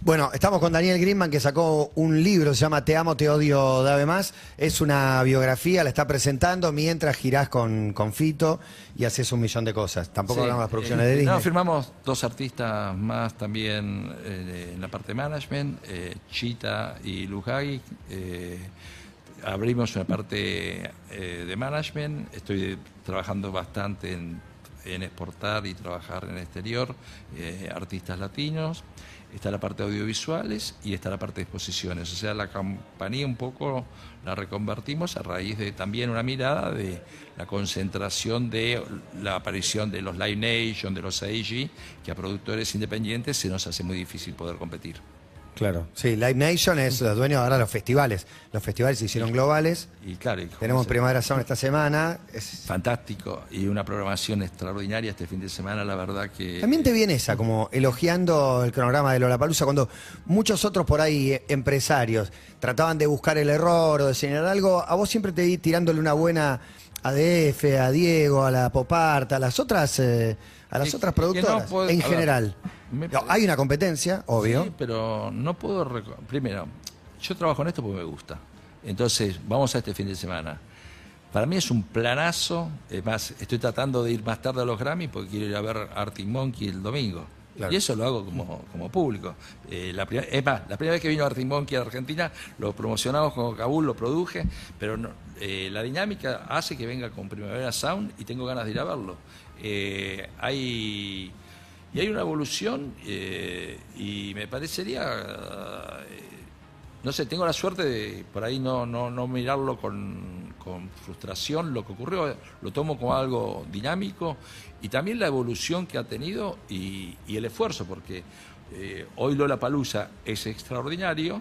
Bueno, estamos con Daniel Greenman que sacó un libro, se llama Te amo, te odio, dame más. Es una biografía, la está presentando mientras girás con, con Fito y haces un millón de cosas. Tampoco Sí, hablamos de las producciones eh, de Disney. No, firmamos dos artistas más también eh, en la parte de management, eh, Chita y Lujagi. eh, abrimos una parte eh, de management, estoy trabajando bastante en, exportar y trabajar en el exterior, eh, artistas latinos. Está la parte de audiovisuales y está la parte de exposiciones. O sea, la compañía un poco la reconvertimos a raíz de también una mirada de la concentración de la aparición de los Live Nation, de los AEG, que a productores independientes se nos hace muy difícil poder competir. Claro. Sí, Live Nation es los dueños ahora de los festivales. Los festivales se hicieron globales. Y claro, y Tenemos Primavera Sound esta semana. Es- fantástico y una programación extraordinaria este fin de semana, la verdad que... También te viene esa, como elogiando el cronograma de Lollapalooza, cuando muchos otros por ahí eh, empresarios trataban de buscar el error o de señalar algo, a vos siempre te vi tirándole una buena a DF, a Diego, a la Poparta, a las otras, eh, a las Es otras no productoras, puedo- en ver, general. me- hay una competencia, obvio. Sí, pero no puedo... Primero, yo trabajo en esto porque me gusta. Entonces, vamos a este fin de semana. Para mí es un planazo. Es más, estoy tratando de ir más tarde a los Grammy porque quiero ir a ver Arctic Monkey el domingo. Y eso lo hago como, como público. Eh, la es más, la primera vez que vino Arctic Monkey a Argentina, lo promocionamos con Kabul, lo produje, pero eh, la dinámica hace que venga con Primavera Sound y tengo ganas de ir a verlo. Eh, hay, y hay una evolución y me parecería... no sé, tengo la suerte de por ahí no, no, no mirarlo con, con frustración lo que ocurrió, lo tomo como algo dinámico y también la evolución que ha tenido y, y el esfuerzo, porque eh, hoy Lola Palusa es extraordinario,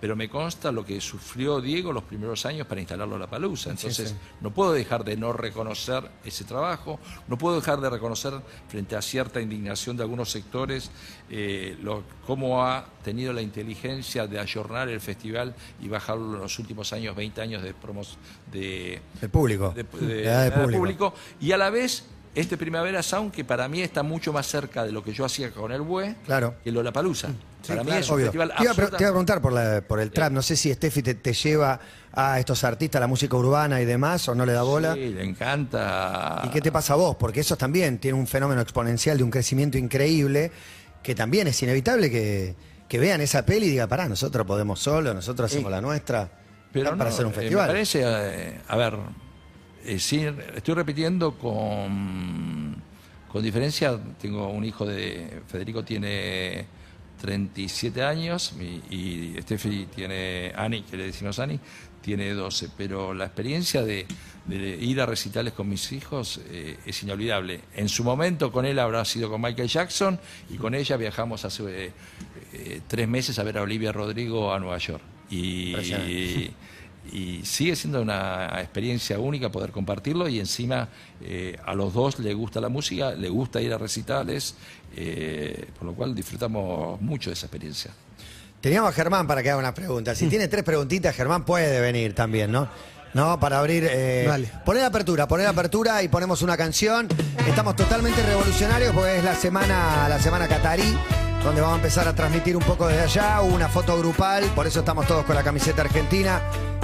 pero me consta lo que sufrió Diego los primeros años para instalar Lola Palusa. Entonces, sí. no puedo dejar de no reconocer ese trabajo, no puedo dejar de reconocer frente a cierta indignación de algunos sectores eh, lo- cómo ha tenido la inteligencia de ayornar el festival y bajarlo en los últimos años, 20 años de promos de, público. de, de de público. público. y a la vez este Primavera Sound que para mí está mucho más cerca de lo que yo hacía con el BUE Claro. que Lola Palusa. para mí es un obvio. festival te, iba a, te iba a preguntar por, la- por el trap, no sé si Steffi te, te lleva a estos artistas, la música urbana y demás, o no le da bola. Sí, le encanta. ¿Y qué te pasa a vos? Porque eso también tiene un fenómeno exponencial de un crecimiento increíble, que también es inevitable que, que vean esa peli y digan, pará, nosotros podemos solo, nosotros hacemos Sí. la nuestra, Pero para no, hacer un eh, festival. me parece, eh, a ver, eh, sí, estoy repitiendo con, con diferencia. Tengo un hijo de. Federico tiene 37 años mi- y Steffi tiene, Ani, que le decimos Ani, tiene 12. Pero la experiencia de, ir a recitales con mis hijos eh, es inolvidable. En su momento con él habrá sido con Michael Jackson y con ella viajamos hace eh, tres meses a ver a Olivia Rodrigo a Nueva York. Y. y sigue siendo una experiencia única poder compartirlo y encima eh, a los dos le gusta la música, le gusta ir a recitales, eh, por lo cual disfrutamos mucho de esa experiencia. Teníamos a Germán para que haga una pregunta. Si tiene tres preguntitas, Germán puede venir también, ¿no? No, para abrir. Eh, Vale. Poner apertura, poner apertura y ponemos una canción. Estamos totalmente revolucionarios porque es la semana, la semana catarí, donde vamos a empezar a transmitir un poco desde allá. Hubo una foto grupal, por eso estamos todos con la camiseta argentina.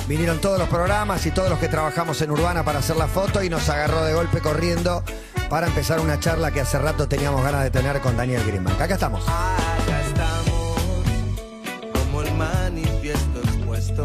Vinieron todos los programas y todos los que trabajamos en Urbana para hacer la foto y nos agarró de golpe corriendo para empezar una charla que hace rato teníamos ganas de tener con Daniel Greenbank. Acá estamos. Acá estamos, como el manifiesto expuesto,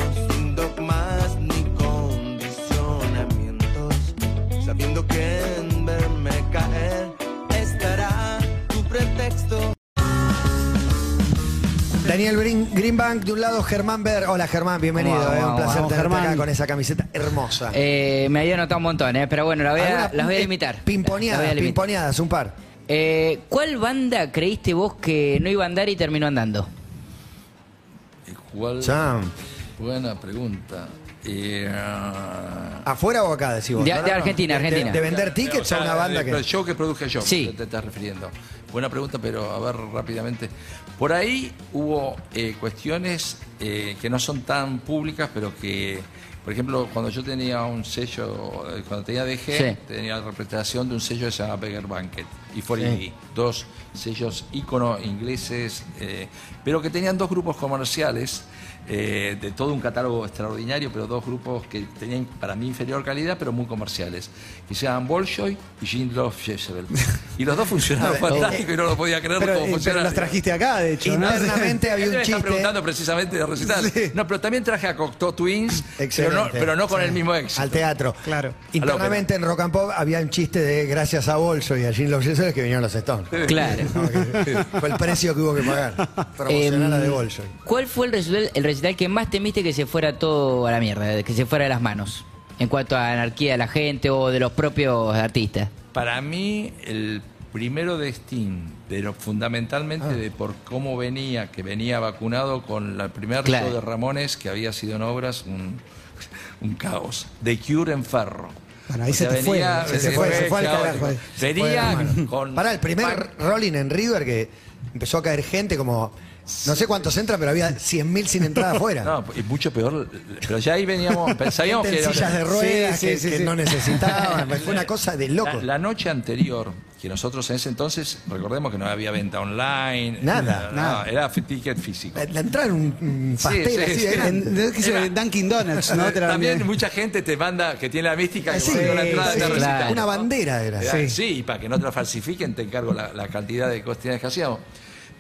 Daniel Green- Greenbank, de un lado Germán Ver. Hola Germán, bienvenido. Vamos, eh, un vamos, placer vamos, tenerte Germán. acá con esa camiseta hermosa. Eh, me había notado un montón, ¿eh? pero bueno, la voy a- Alguna- las voy a eh, limitar. Pimponeadas, pimponeadas, un par. Eh, ¿Cuál banda creíste vos que no iba a andar y terminó andando? Eh, ¿Cuál? Sam. Buena pregunta. Eh, ¿Afuera o acá, decís vos? De- No, no, de no. Argentina, De- Argentina. De, vender o tickets sea, a una banda eh, que. El show que produje yo, Sí. te estás refiriendo. Buena pregunta, pero a ver rápidamente. Por ahí hubo eh, cuestiones eh, que no son tan públicas, pero que, por ejemplo, cuando yo tenía un sello, eh, cuando tenía DG, Sí. tenía la representación de un sello que se llama Beggar Banquet y For Sí. dos sellos ícono ingleses, eh, pero que tenían dos grupos comerciales. Eh, de todo un catálogo extraordinario, pero dos grupos que tenían para mí inferior calidad, pero muy comerciales, que se llaman Bolshoi y Jean Love Jezebel. Y los dos ver, fantástico y no lo podía creer Pero, cómo eh, pero los trajiste acá, de hecho, ¿no? Internamente había un chiste. preguntando precisamente de recital. Sí. No, pero también traje a Cocteau Twins, pero no, Excelente. pero no con Sí. el mismo éxito. Al teatro. Claro. Internamente en Rock and Pop había un chiste de gracias a Bolso y a Jean Love Jezebel que vinieron los Stones. Claro. Fue el precio que hubo que pagar. Promocionar a Em, de Bolso. ¿Cuál fue el el recital que más temiste que se fuera todo a la mierda, que se fuera de las manos? En cuanto a anarquía de la gente o de los propios artistas. Para mí, el primero de Sting, pero fundamentalmente Ah. de por cómo venía, que venía vacunado con el primer Claro. show de Ramones, que había sido en obras, un, un caos. De Cure en Ferro. Bueno, ahí O se te fue, venía- se te fue, se fue al carajo. Se de Venía con. Pará, el primer rolling en River que empezó a caer gente como. No sé cuántos entran, pero había 100.000 sin entrada afuera. No, y mucho peor. Pero ya ahí veníamos. Sabíamos que. sillas de ruedas Sí, que, sí, que sí. no necesitaban. Fue una cosa de loco. La, la noche anterior, que nosotros en ese entonces, recordemos que no había venta online. Nada, no, nada. Era ticket físico. La, la entrada en un, un Sí, pastel sí, así grande. En, Dunkin' Donuts, ¿no? También mucha gente te manda, que tiene la mística, que Sí, consigue una entrada sí, de claro. Una bandera era. Era- Sí. Sí, y para que no te la falsifiquen, te encargo la, la cantidad de cuestiones que hacíamos.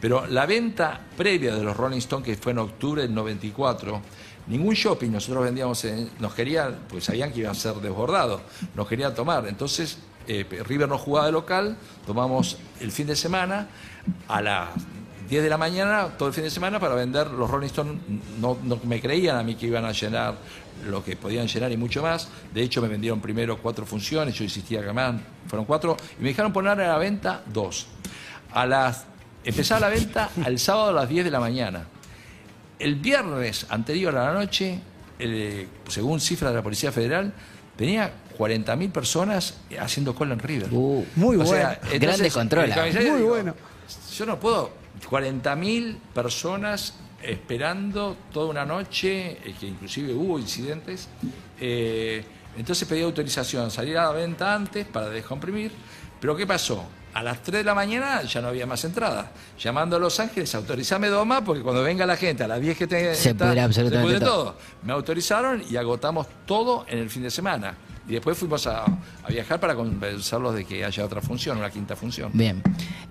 Pero la venta previa de los Rolling Stones, que fue en octubre del 94, ningún shopping nosotros vendíamos, en- nos querían, pues sabían que iban a ser desbordados, nos querían tomar. Entonces, eh, River no jugaba de local, tomamos el fin de semana a las 10 de la mañana, todo el fin de semana, para vender los Rolling Stones. No, no me creían a mí que iban a llenar lo que podían llenar y mucho más. De hecho, me vendieron primero cuatro funciones, yo insistía que más, fueron cuatro, y me dejaron poner a la venta dos. A las, empezaba la venta al sábado a las 10 de la mañana. El viernes anterior a la noche, eh, según cifras de la Policía Federal, tenía 40.000 personas haciendo cola en River. Uh, muy bueno. sea, entonces, Grande el comisario Muy bueno. Yo no puedo. 40.000 personas esperando toda una noche, eh, que inclusive hubo incidentes. eh, entonces pedí autorización, salir a la venta antes para descomprimir. Pero ¿qué pasó? A las 3 de la mañana ya no había más entradas. Llamando a Los Ángeles, autorizame dos más, porque cuando venga la gente a las 10 que te Se pudre absolutamente se pudre todo. todo. Me autorizaron y agotamos todo en el fin de semana. Y después fuimos a, a viajar para convencerlos de que haya otra función, una quinta función. Bien.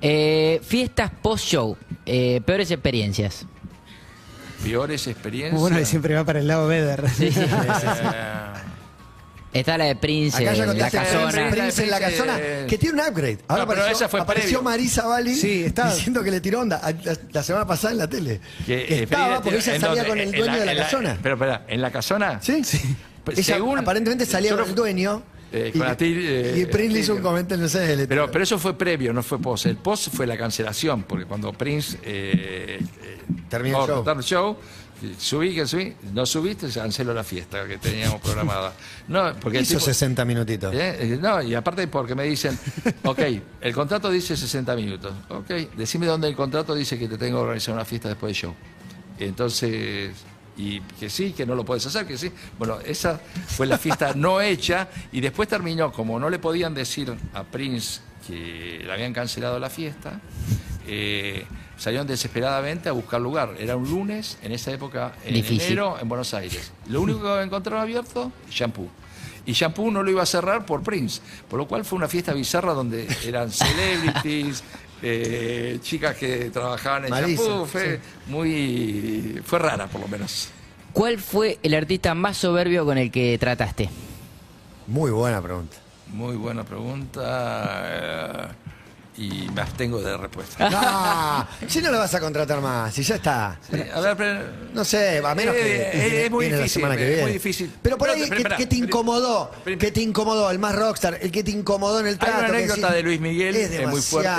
Eh, fiestas post-show. Eh, peores experiencias. Peores experiencias. Bueno que siempre va para el lado Beder. Eh, Está la de Prince, Acá ya la contaste casona. Prince en la Prince, casona, eh, que tiene un upgrade. Ahora No, pero apareció, esa fue apareció previo. Marisa Bali Sí, está. diciendo que le tiró onda a- la, la semana pasada en la tele. Que, Que eh, estaba Frida, porque ella ¿en salía con el En dueño de la en casona. Pero, espera, ¿en la casona? ¿Sí? Sí. Pues, Ella según- aparentemente salía con el dueño. Eh, y, con eh, y Prince le hizo un comentario, no sé. le Pero, pero eso fue previo, no fue post. El post fue la cancelación, porque cuando Prince eh, eh, show. el show, subí, que subí, no subiste, canceló la fiesta que teníamos programada. No, porque hizo tipo- 60 minutitos. ¿Eh? Eh, No, y aparte porque me dicen, ok, el contrato dice 60 minutos. Ok, decime dónde el contrato dice que te tengo que organizar una fiesta después del show. Entonces, y que sí, que no lo puedes hacer, que sí. Bueno, esa fue la fiesta no hecha y después terminó, como no le podían decir a Prince que le habían cancelado la fiesta, eh, salieron desesperadamente a buscar lugar. Era un lunes, en esa época, en Difícil. enero, en Buenos Aires. Lo único que encontraron abierto, shampoo. Y Shampoo no lo iba a cerrar por Prince, por lo cual fue una fiesta bizarra donde eran celebrities, eh, chicas que trabajaban en Marisa, Shampoo, fue muy fue rara por lo menos. ¿Cuál fue el artista más soberbio con el que trataste? Muy buena pregunta. Muy buena pregunta eh, y me abstengo de respuesta. No, si no lo vas a contratar más, si ya está. Sí, a ver, pero- No sé, a menos que Eh, eh, es muy viene la difícil, semana que es muy difícil. Pero por Pero, ahí, pero, ¿qué, espera, qué te pero- incomodó? pero- ¿Qué te incomodó? El más rockstar, el que te incomodó en el Hay trato. una que anécdota decís, de Luis Miguel es eh, muy fuerte.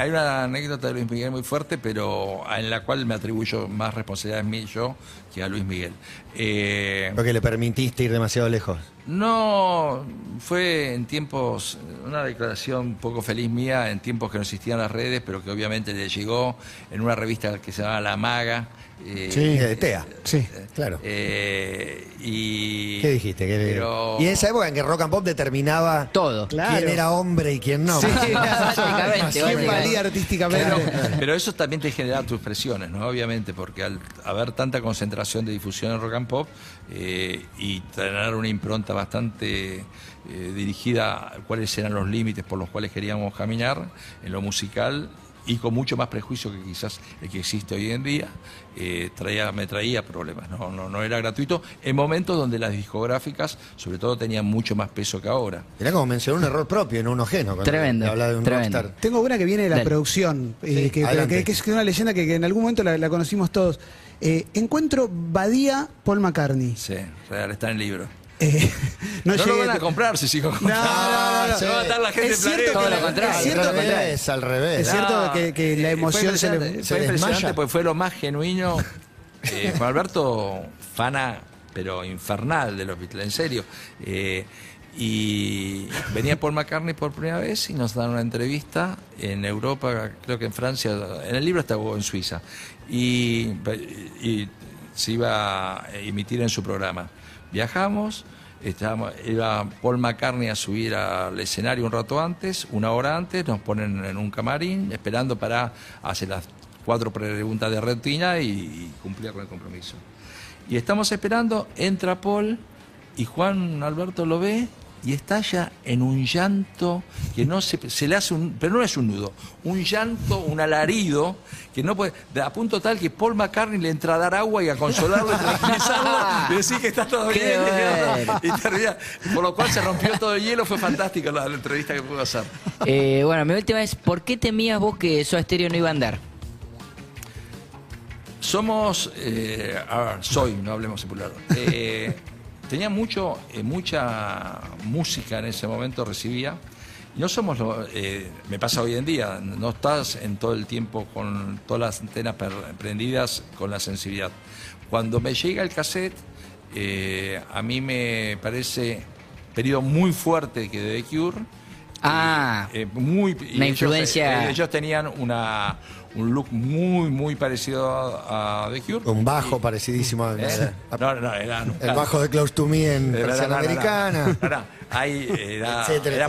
Hay una anécdota de Luis Miguel muy fuerte, pero en la cual me atribuyo más responsabilidad a mí yo que a Luis Miguel. Eh, Porque le permitiste ir demasiado lejos. no, fue en tiempos, una declaración un poco feliz mía, en tiempos que no existían las redes, pero que obviamente le llegó en una revista que se llama La Maga. Eh, Sí, de TEA. Sí. Claro. eh, y, ¿Qué dijiste? ¿Qué- Pero, Y en esa época en que Rock and Pop determinaba Todo. Claro. quién era hombre y quién no. Sí, Básicamente, ¿Quién básicamente. valía artísticamente? Pero, pero eso también te genera tus presiones, ¿no? Obviamente, porque al haber tanta concentración de difusión en rock and pop eh, y tener una impronta bastante eh, dirigida a cuáles eran los límites por los cuales queríamos caminar en lo musical y con mucho más prejuicio que quizás el que existe hoy en día, eh, traía, me traía problemas, ¿no? No, no era gratuito, en momentos donde las discográficas, sobre todo, tenían mucho más peso que ahora. Era como mencionó un error propio, no un ajeno. cuando Tremendo, Habla de un tremendo. rockstar. Tengo una que viene de la Dale. producción, eh, Sí, que, adelante. que- que es una leyenda que, que en algún momento la, la conocimos todos. Eh, encuentro Badía Paul McCartney. Sí, real, está en el libro. Eh, no No, lo van a comprar si sigo No, comprando. no, no, no. va a estar la gente Es cierto planeta. que Todo la- es cierto todo lo que-. Es al revés. Es cierto que- que la eh, emoción se le- fue impresionante, se fue impresionante desmaya. porque fue lo más genuino. Eh, Juan Alberto, fana, pero infernal de los Beatles, en serio. Eh, y venía Paul McCartney por primera vez y nos dan una entrevista en Europa, creo que en Francia, en el libro está o en Suiza. Y, y se iba a emitir en su programa. Viajamos. Estábamos, iba Paul McCartney a subir al escenario un rato antes, una hora antes, nos ponen en un camarín esperando para hacer las cuatro preguntas de rutina y, y cumplir con el compromiso. Y estamos esperando, entra Paul y Juan Alberto lo ve y estalla en un llanto que no se, se le hace un, pero no es un nudo, un llanto, un alarido que no puede, de- a punto tal que Paul McCartney le entra a dar agua y a consolarlo y tranquilizarlo y decir que está todo bien y, termina. por lo cual se rompió todo el hielo, fue fantástica la, la entrevista que pudo hacer. Eh, bueno, mi última es, ¿por qué temías vos que Soda Stereo no iba a andar? Somos, eh, a ver, soy, no hablemos en plural. Eh, tenía mucho, eh, mucha música en ese momento, recibía. No somos, lo- eh, me pasa hoy en día, no estás en todo el tiempo con todas las antenas prendidas con la sensibilidad. Cuando me llega el cassette, eh, a mí me parece periodo muy fuerte que de The Cure. Ah, Eh, muy, Una ellos, influencia- ellos tenían una, un look muy, muy parecido a, a The Cure. Un bajo parecidísimo. a- ¿Eh? No, no, era, El bajo de Close to Me en versión no, no, no. americana. No, no, ahí era, Etcétera, era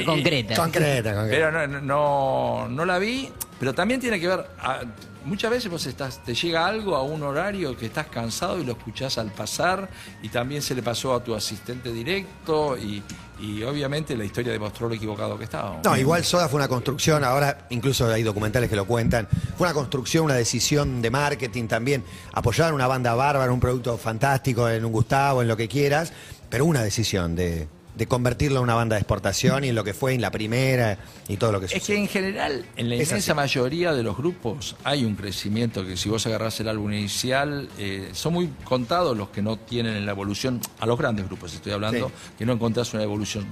y- concretas. Concreta, concreta. Pero no, no, no, no la vi, pero también tiene que ver, a- muchas veces vos estás, te llega algo a un horario que estás cansado y lo escuchás al pasar y también se le pasó a tu asistente directo y, y obviamente la historia demostró lo equivocado que estaba. No, igual Soda fue una construcción, ahora incluso hay documentales que lo cuentan, fue una construcción, una decisión de marketing también, apoyar una banda bárbara, un producto fantástico, en un Gustavo, en lo que quieras, pero una decisión de, de convertirlo en una banda de exportación y en lo que fue en la primera y todo lo que Es que sucedió. en general, en la Es inmensa así. mayoría de los grupos hay un crecimiento que si vos agarrás el álbum inicial, eh, son muy contados los que no tienen en la evolución, a los grandes grupos estoy hablando, Sí. que no encontrás una evolución.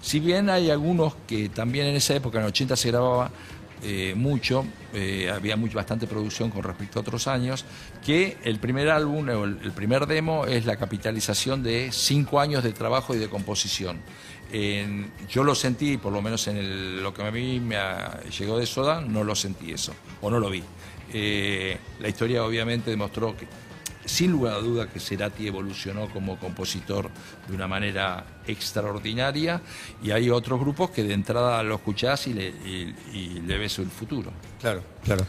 Si bien hay algunos que también en esa época, en el 80 se grababa eh, mucho, eh, había muy, bastante producción con respecto a otros años, que el primer álbum o el, primer demo es la capitalización de cinco años de trabajo y de composición. Yo lo sentí, por lo menos en lo que a mí me llegó de Soda, no lo sentí eso, o no lo vi. Eh, la historia obviamente demostró que, sin lugar a duda, que Cerati evolucionó como compositor de una manera extraordinaria y hay otros grupos que de entrada lo escuchás y le, y- y le ves el futuro. Claro, claro.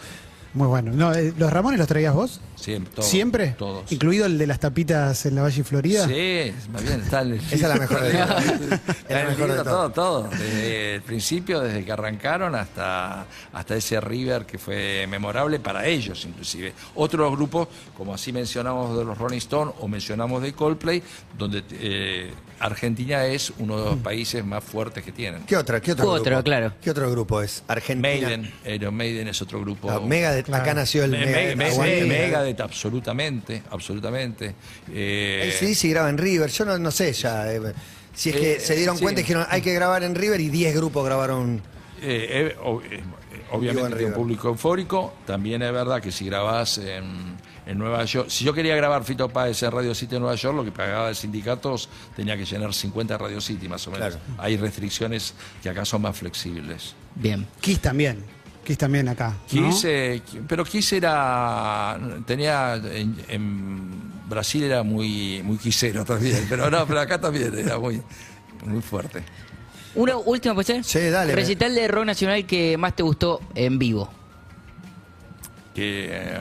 Muy bueno. No, eh, ¿Los Ramones los traías vos? Siempre, todos, ¿Siempre? Todos. ¿Incluido el de las tapitas en la Valle Florida? Sí, más bien está el Esa es la mejor de todas. Es la mejor de todo, todo. Desde el principio, desde que arrancaron hasta, hasta ese River que fue memorable para ellos, inclusive. Otros grupos, como así mencionamos de los Rolling Stones o mencionamos de Coldplay, donde eh, Argentina es uno de los países más fuertes que tienen. ¿Qué otra? ¿Qué otro, Otro, grupo? claro. ¿Qué otro grupo es? Argentina. Maiden, Iron Maiden es otro grupo. Ah, Megadeth, Claro. acá nació el Me- Megadeth. me- me- Absolutamente, absolutamente. Eh, El CDC graba en River, yo no, no sé ya. eh, si es que Eh, se dieron sí. cuenta y dijeron hay que grabar en River y 10 grupos grabaron. Eh, eh, eh, obviamente en tiene un público eufórico. También es verdad que si grabás en, en Nueva York, si yo quería grabar Fito Páez en Radio City en Nueva York, lo que pagaba el sindicatos tenía que llenar 50 Radio City más o menos. Claro. Hay restricciones que acá son más flexibles. Bien. Kiss también. Kiss también acá. ¿no? Kiss, eh, pero Kiss era, tenía, en, en Brasil era muy, muy quisero también, pero no, pero acá también era muy, muy fuerte. Una última, ¿puede ser? Sí, dale. Recital de rock nacional que más te gustó en vivo. Que, eh,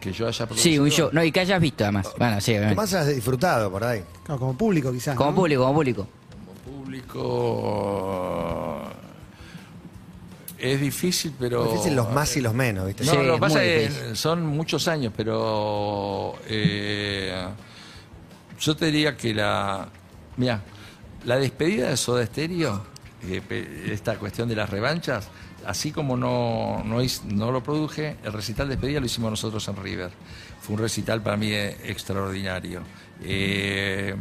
que yo haya Sí, producido. un show. No, y que hayas visto además. Bueno, sí, obviamente. más has disfrutado por ahí. Claro, como público quizás. Como ¿no? público, como público. público es difícil, pero Difícil los más y los menos, ¿viste? No, Sí, lo que pasa es que son muchos años, pero eh, yo te diría que la mira, la despedida de Soda Stereo, eh, esta cuestión de las revanchas, así como no, no, no lo produje, el recital de despedida lo hicimos nosotros en River. Fue un recital para mí eh, extraordinario. Eh,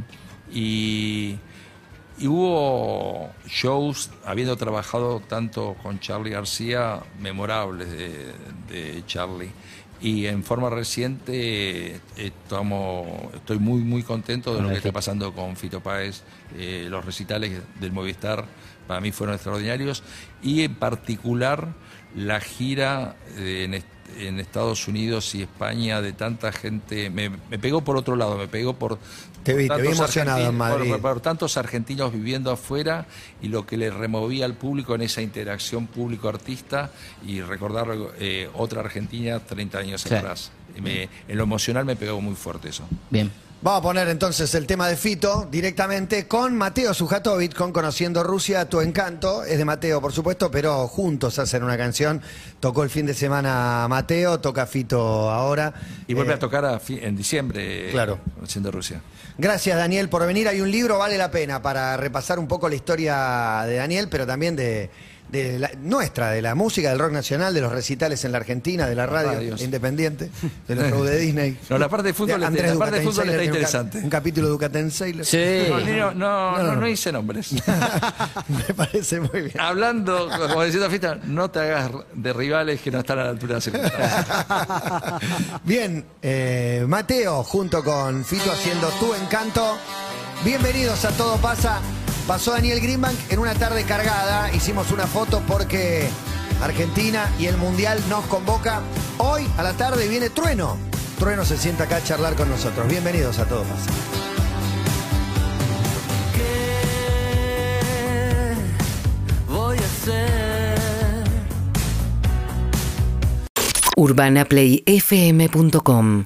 y, y hubo shows, habiendo trabajado tanto con Charlie García, memorables de, de Charlie. Y en forma reciente eh, estamos, estoy muy muy contento de lo que está pasando con Fito Páez. Eh, los recitales del Movistar para mí fueron extraordinarios y en particular la gira eh, en, est- en Estados Unidos y España de tanta gente, me, me pegó por otro lado, me pegó por... Te vi, por te vi tantos emocionado en Madrid. por- por tantos argentinos viviendo afuera y lo que le removía al público en esa interacción público-artista y recordar eh, otra Argentina 30 años Sí. atrás. Me- en lo emocional me pegó muy fuerte eso. Bien. Vamos a poner entonces el tema de Fito directamente con Mateo Sujatovic, con Conociendo Rusia, Tu Encanto. Es de Mateo, por supuesto, pero juntos hacen una canción. Tocó el fin de semana Mateo, toca Fito ahora. Y vuelve Eh, a tocar a en diciembre, Claro. siendo Rusia. Gracias, Daniel, por venir. Hay un libro, vale la pena, para repasar un poco la historia de Daniel, pero también de, de la- nuestra, de la música, del rock nacional, de los recitales en la Argentina, de la radio Radios. independiente, de los shows de Disney. No, la parte de fútbol, la parte de fútbol está un interesante. Un, capítulo de Ducaten Sailor. Sí. No, no, no, hice nombres. Me parece muy bien. Hablando, como diciendo Fita, no te hagas de rivales que no están a la altura de la. Bien, eh, Mateo junto con Fito haciendo Tu Encanto. Bienvenidos a Todo Pasa. Pasó Daniel Greenbank en una tarde cargada. Hicimos una foto porque Argentina y el Mundial nos convoca. Hoy a la tarde viene Trueno. Trueno se sienta acá a charlar con nosotros. Bienvenidos a Todo Pasa. ¿Qué voy a hacer? urbanaplayfm.com